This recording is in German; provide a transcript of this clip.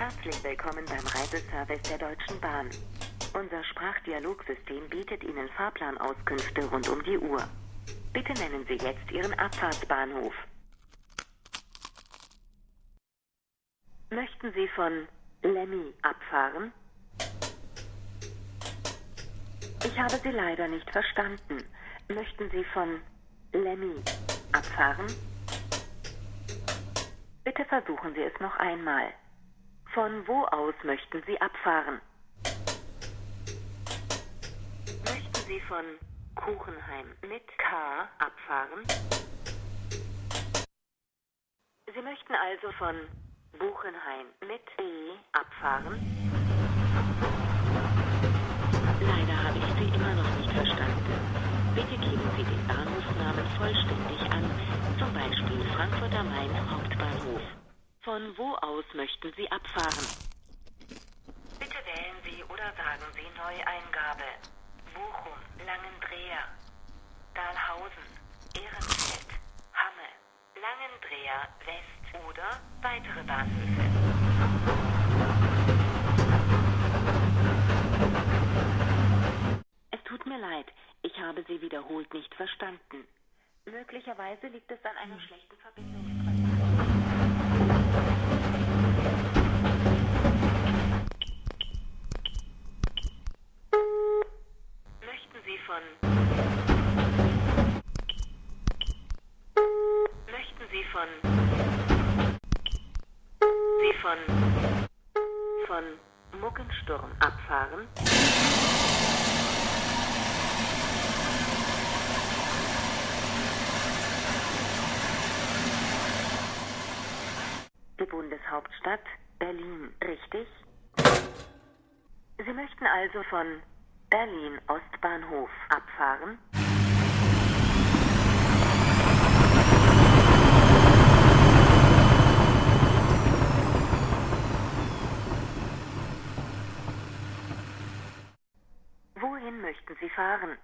Herzlich willkommen beim Reiseservice der Deutschen Bahn. Unser Sprachdialogsystem bietet Ihnen Fahrplanauskünfte rund um die Uhr. Bitte nennen Sie jetzt Ihren Abfahrtsbahnhof. Möchten Sie von Lemmy abfahren? Ich habe Sie leider nicht verstanden. Möchten Sie von Lemmy abfahren? Bitte versuchen Sie es noch einmal. Von wo aus möchten Sie abfahren? Möchten Sie von Kuchenheim mit K abfahren? Sie möchten also von Buchenheim mit E abfahren? Leider habe ich Sie immer noch nicht verstanden. Bitte geben Sie den Bahnhofsnamen vollständig an, zum Beispiel Frankfurt am Main Hauptbahnhof. Von wo aus möchten Sie abfahren? Bitte wählen Sie oder sagen Sie Neueingabe. Bochum, Langendreher, Dahlhausen, Ehrenfeld, Hamme, Langendreher, West oder weitere Bahnhöfe. Es tut mir leid, ich habe Sie wiederholt nicht verstanden. Möglicherweise liegt es an einer schlechten Verbindung. Möchten Sie von Möchten Sie von Sie von von Muggensturm abfahren? Die Bundeshauptstadt Berlin, richtig? Sie möchten also von Berlin Ostbahnhof abfahren? Möchten Sie fahren?